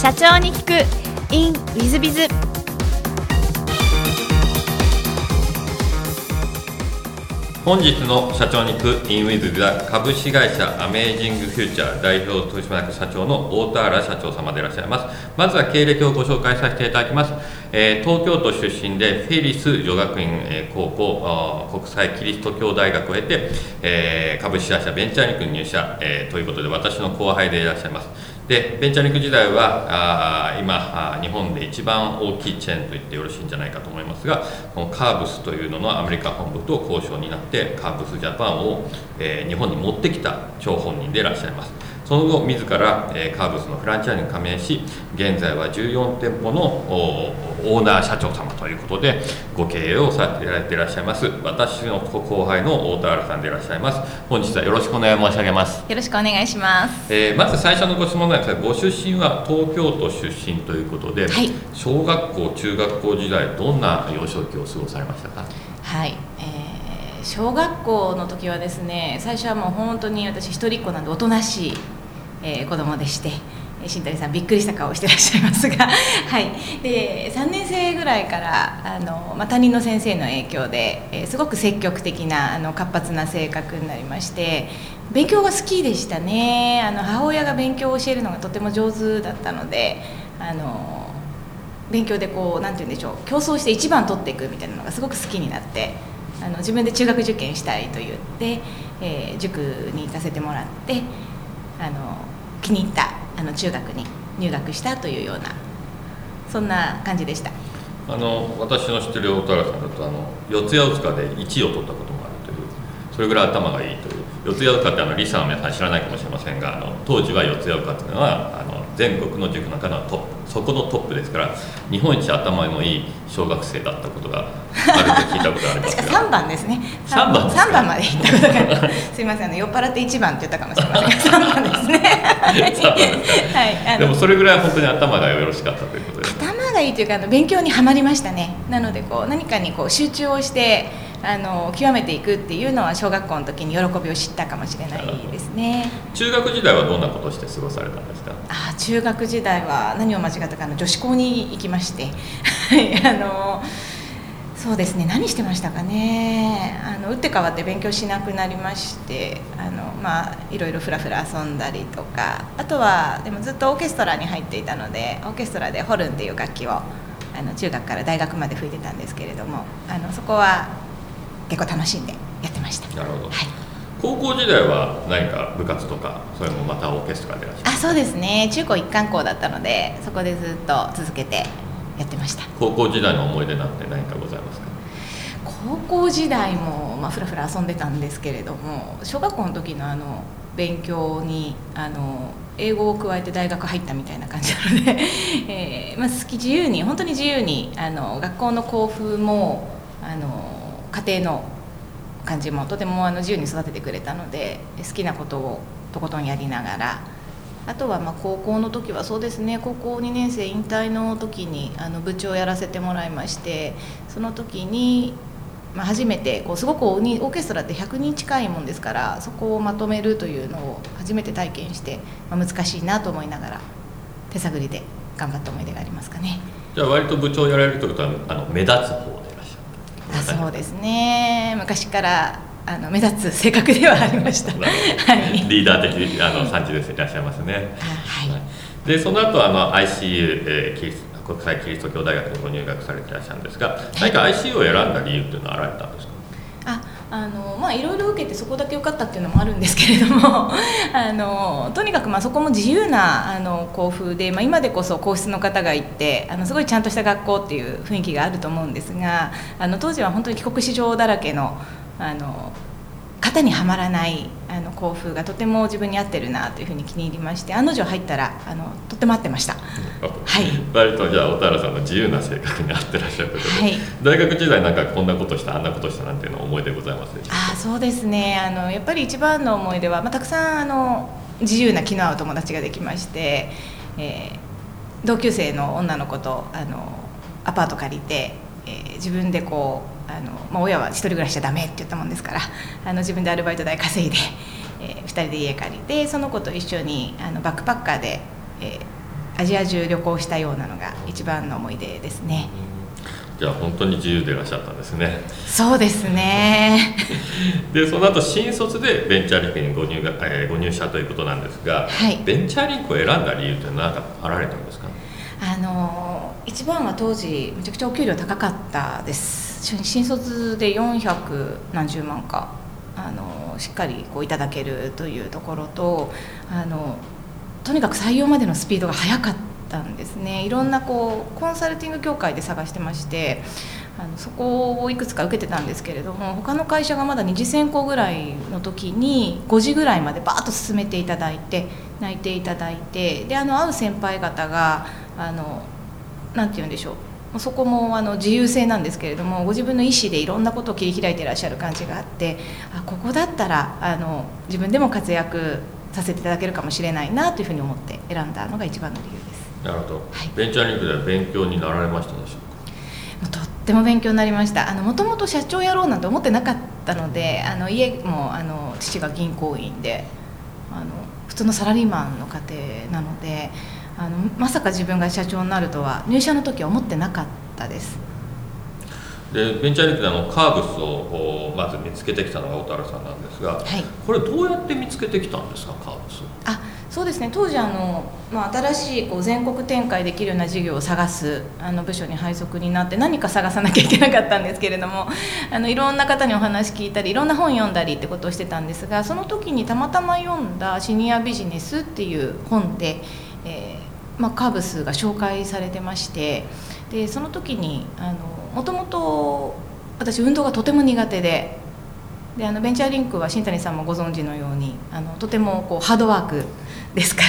社長に聞く。 in WizBiz本日の社長に聞く in WizBiz では株式会社アメージングフューチャー代表取締役社長の大田原社長様でいらっしゃいます。まずは経歴をご紹介させていただきます、えー東京都出身でフェリス女学院高校国際キリスト教大学を経て、えー株式会社ベンチャーリンクに入社、えーということで私の後輩でいらっしゃいます。でベンチャーリンク時代はあ今日本で一番大きいチェーンと言ってよろしいんじゃないかと思いますがこのカーブスというののアメリカ本部と交渉になってカーブスジャパンを、えー日本に持ってきた張本人でいらっしゃいます。その後自ら、えーカーブスのフランチャイズに加盟し現在は14店舗のオーナー社長様ということでご経営をされていらっしゃいます。私の後輩の大田原さんでいらっしゃいます。本日はよろしくお願い申し上げます。よろしくお願いします。えーまず最初のご質問なんですがご出身は東京都出身ということで、はい。小学校中学校時代どんな幼少期を過ごされましたか？はい、えー小学校の時はですね最初はもう本当に私一人っ子なんでおとなしい、えー子供でしてえー新谷さんびっくりした顔をしてらっしゃいますが、はい、で3年生ぐらいからあの、まあ、担任の先生の影響で、えーすごく積極的なあの活発な性格になりまして勉強が好きでしたね。あの母親が勉強を教えるのがとても上手だったのであの勉強でこうなんて言うんでしょう競争して一番取っていくみたいなのがすごく好きになってあの自分で中学受験したいと言って、えー塾に行かせてもらってあの気に入ったあの中学に入学したというようなそんな感じでした。あの私の知ってる大田原さんだとあの四谷塚で1位を取ったこともあるというそれぐらい頭がいいという四谷塚ってあのリサの皆さん知らないかもしれませんがあの当時は四谷大塚というのはあの全国の塾の中のトップ。そこのトップですから日本一頭のいい小学生だったことがあると聞いたことがあります確かが3番ですね。三番ですか？三番まで行ったことがす。いませんあの酔っ払って1番って言ったかもしれません。が3番ですね はいでもそれぐらい本当に頭がよろしかったということですね。頭がいいというかあの勉強にはまりましたね。なのでこう何かにこう集中をしてあの極めていくっていうのは小学校の時に喜びを知ったかもしれないですね。中学時代はどんなことをして過ごされたんですか？あー中学時代は何を間違ったかあの女子校に行きまして。はいあのそうですね。何してましたかね？あの打って変わって勉強しなくなりまして。あのまあいろいろふらふら遊んだりとか。あとはでもずっとオーケストラに入っていたのでオーケストラでホルンっていう楽器をあの中学から大学まで吹いてたんですけれども。あのそこは結構楽しんでやってました。なるほど。はい。高校時代は何か部活とかそれもまたオーケストラでいらっしゃるあそうですね。中高一貫校だったのでそこでずっと続けてやってました。高校時代の思い出なんて何かございますか？高校時代もまあふらふら遊んでたんですけれども小学校の時のあの勉強にあの英語を加えて大学入ったみたいな感じなので、えーまあ、好き自由に本当に自由にあの学校の校風もあの家庭の感じもとてもあの自由に育ててくれたので好きなことをとことんやりながらあとはまあ高校の時はそうですね高校2年生引退の時にあの部長をやらせてもらいましてその時に、まあ、初めてこうすごくオーケストラって100人近いもんですからそこをまとめるというのを初めて体験して、まあ、難しいなと思いながら手探りで頑張った思い出がありますかね。じゃあ割と部長やられるということはあの目立つ方あそうですね。昔からあの目立つ性格ではありました。はい、リーダー的あの産地ですいらっしゃいますね。あはい。でその後あの ICU、えーキリス国際キリスト教大学にご入学されていらっしゃるんですが、何か ICU を選んだ理由というのはあられたんですか？あのまあいろいろ受けてそこだけ受かったっていうのもあるんですけれども あのとにかくまあそこも自由なあの校風で、まあ、今でこそ皇室の方が行ってあのすごいちゃんとした学校っていう雰囲気があると思うんですがあの当時は本当に帰国子女だらけのあの型にはまらないあの校風がとても自分に合ってるなというふうに気に入りまして案の定入ったらあのとっても合ってました。はい。割とじゃあ小田原さんの自由な性格に合ってらっしゃるということで、はい。大学時代なんかこんなことしたあんなことしたなんていうの思い出ございますあそうですね。あのやっぱり一番の思い出は、まあ、たくさんあの自由な気の合う友達ができまして、えー同級生の女の子とあのアパート借りて、えー自分でこうあの、まあ、親は一人暮らしちゃダメって言ったもんですからあの自分でアルバイト代稼いで、え2人で家借りてその子と一緒にあのバックパッカーで、えーアジア中旅行したようなのが一番の思い出ですね。じゃあ本当に自由でいらっしゃったんですね。そうですね。でその後新卒でベンチャーリンクにご入が、えー、ご入社ということなんですが、はい、ベンチャーリンクを選んだ理由って何かあられたんですか？あの一番は当時めちゃくちゃお給料高かったです。新卒で400何十万かあのしっかりこういただけるというところとあのとにかく採用までのスピードが速かったんですね。いろんなこうコンサルティング業界で探してましてあのそこをいくつか受けてたんですけれども他の会社がまだ2次選考ぐらいの時に5時ぐらいまでバーッと進めていただいて泣いていただいてであの会う先輩方があのなて言うんでしょう。そこもあの自由性なんですけれどもご自分の意思でいろんなことを切り開いていらっしゃる感じがあってあここだったらあの自分でも活躍させていただけるかもしれないなというふうに思って選んだのが一番の理由です。なるほど、はい、ベンチャーリンクでは勉強になられましたでしょうか？とっても勉強になりました。もともと社長やろうなんて思ってなかったのであの家もあの父が銀行員であの普通のサラリーマンの家庭なのであのまさか自分が社長になるとは入社の時は思ってなかったです。でベンチャーリンクであのカーブスをまず見つけてきたのが小原さんなんですが、はい、これどうやって見つけてきたんですかカーブスあそうですね。当時あの、まあ、新しいこう全国展開できるような事業を探すあの部署に配属になって何か探さなきゃいけなかったんですけれどもあのいろんな方にお話聞いたりいろんな本読んだりってことをしてたんですがその時にたまたま読んだ「シニアビジネス」っていう本で、えーまあ、カーブスが紹介されてましてでその時にもともと私運動がとても苦手でであのベンチャーリンクは新谷さんもご存知のようにあのとてもこうハードワークですか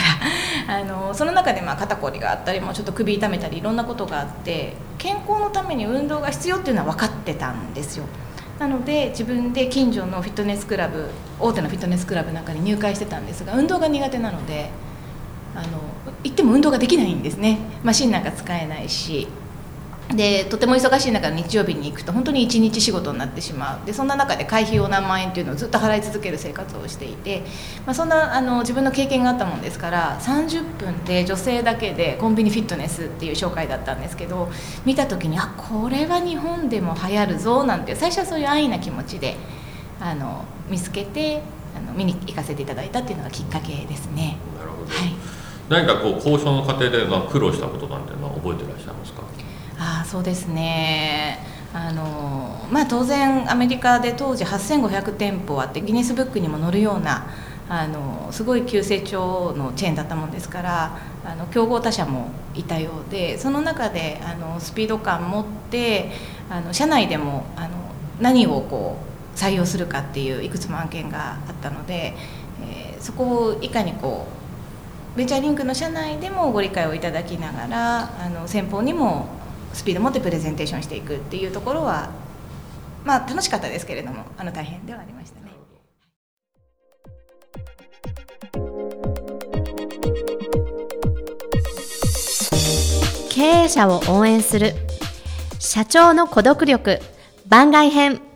ら あのその中でまあ肩こりがあったりもちょっと首痛めたりいろんなことがあって健康のために運動が必要っていうのは分かってたんですよ。なので自分で近所のフィットネスクラブ大手のフィットネスクラブなんかに入会してたんですが運動が苦手なのであの行っても運動ができないんですね。マシンなんか使えないし。でとても忙しい中日曜日に行くと本当に一日仕事になってしまう。でそんな中で会費を何万円っていうのをずっと払い続ける生活をしていて、まあ、そんなあの自分の経験があったもんですから30分で女性だけでコンビニフィットネスっていう紹介だったんですけど見た時にあこれは日本でも流行るぞなんて最初はそういう安易な気持ちであの見つけてあの見に行かせていただいたっていうのがきっかけですね。なるほど、はい、何かこう交渉の過程で苦労したことなんていうのは覚えてらっしゃいますか？あそうですね。あのまあ、当然アメリカで当時8500店舗あってギネスブックにも載るようなあのすごい急成長のチェーンだったもんですからあの競合他社もいたようでその中であのスピード感持ってあの社内でもあの何をこう採用するかっていういくつも案件があったので、えー、そこをいかにこうベンチャーリンクの社内でもご理解をいただきながらあの先方にもスピードを持ってプレゼンテーションしていくっていうところはまあ楽しかったですけれどもあの大変ではありましたね。経営者を応援する。社長の孤独力。番外編。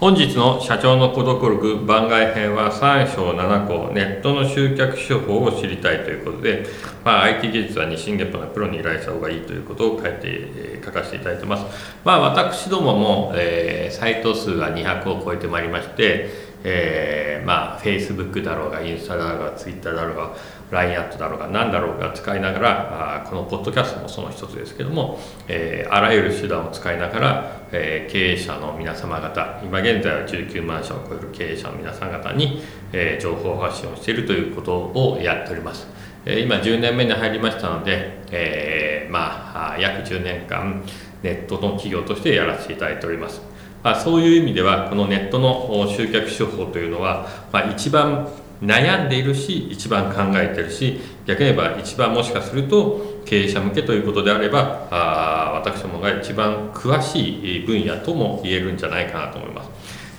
本日の社長の孤独録番外編は3章7項ネットの集客手法を知りたいということで、まあ、IT 技術は日進月歩のプロに依頼した方がいいということを書いて書かせていただいてます、まあ、私どもも、えー、サイト数は200を超えてまいりましてえー、まあ Facebook だろうがインスタだろうが Twitter だろうが LINE アットだろうが何だろうが使いながらあこのポッドキャストもその一つですけども、えー、あらゆる手段を使いながら、えー、経営者の皆様方今現在は19万社を超える経営者の皆さん方に、えー、情報発信をしているということをやっております。え今10年目に入りましたので、えまあ約10年間ネットの企業としてやらせていただいております。まあ、そういう意味ではこのネットの集客手法というのは、まあ、一番悩んでいるし一番考えてるし逆に言えば一番もしかすると経営者向けということであればあ私どもが一番詳しい分野とも言えるんじゃないかなと思います。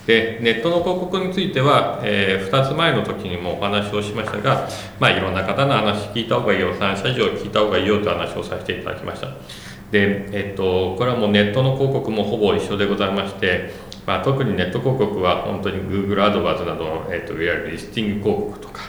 でネットの広告については、えー、2つ前の時にもお話をしましたが、まあ、いろんな方の話聞いた方がいいよ3社以上聞いた方がいいよという話をさせていただきました。で、えっと、これはもうネットの広告もほぼ一緒でございまして、まあ、特にネット広告は本当に Google アドバーズなどの、えっと、いわゆるリスティング広告とか、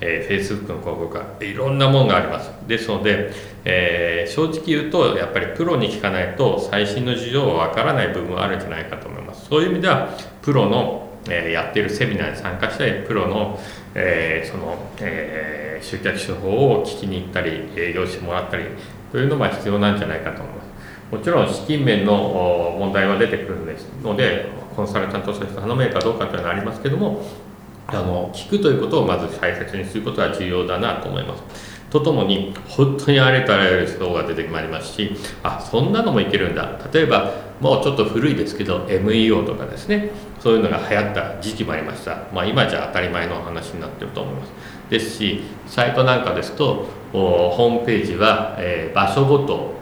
えー、Facebook の広告かいろんなものがあります。ですので、えー、正直言うとやっぱりプロに聞かないと最新の事情はわからない部分はあるんじゃないかと思います。そういう意味ではプロの、えー、やっているセミナーに参加したりプロの、えー、その、えー、集客手法を聞きに行ったり営業してもらったりというのが必要なんじゃないかと思いますもちろん資金面の問題は出てくるのでコンサルタントとして頼めるかどうかというのはありますけどもあの聞くということをまず大切にすることは重要だなと思います。とともに本当にありとあらゆる人が出てまいりますしあそんなのもいけるんだ。例えばもうちょっと古いですけど MEO とかですね。そういうのが流行った時期もありました、まあ、今じゃ当たり前の話になってると思います。ですしサイトなんかですとホームページは、えー、場所ごと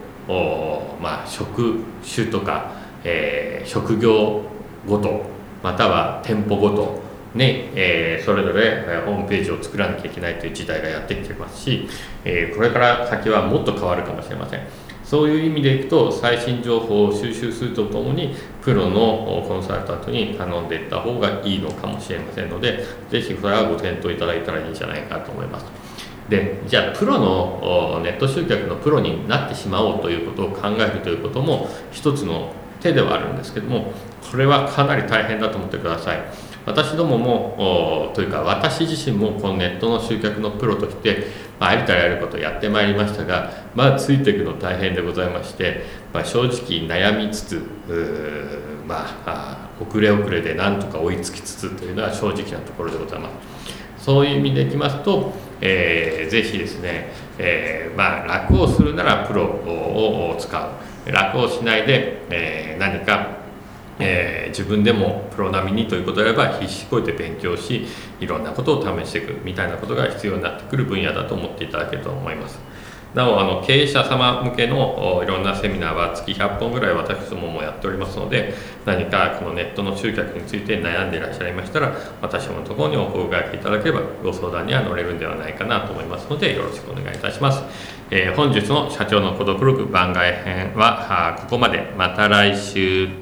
まあ、職種とか、えー、職業ごとまたは店舗ごとねえー、それぞれホームページを作らなきゃいけないという時代がやってきてますし、えー、これから先はもっと変わるかもしれません。そういう意味でいくと最新情報を収集するとともにプロのコンサルタントに頼んでいった方がいいのかもしれませんのでぜひそれはご検討いただいたらいいんじゃないかと思います。でじゃあプロのネット集客のプロになってしまおうということを考えるということも一つの手ではあるんですけどもこれはかなり大変だと思ってください。私どももというか私自身もこのネットの集客のプロとして、まあ、ありとあらゆることをやってまいりましたがまあついていくの大変でございまして、まあ、正直悩みつつまあ遅れ遅れでなんとか追いつきつつというのは正直なところでございます。そういう意味でいきますと、えー、ぜひですね、えー、まあ、楽をするならプロを使う。楽をしないで、えー、何かえー、自分でもプロ並みにということであれば必死こいて勉強しいろんなことを試していくみたいなことが必要になってくる分野だと思っていただけると思います。なおあの経営者様向けのいろんなセミナーは月100本ぐらい私どももやっておりますので何かこのネットの集客について悩んでいらっしゃいましたら私のところにお声掛けいただければご相談には乗れるんではないかなと思いますのでよろしくお願いいたします、えー、本日の社長の孤独録番外編はここまで。また来週。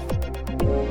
Thank you.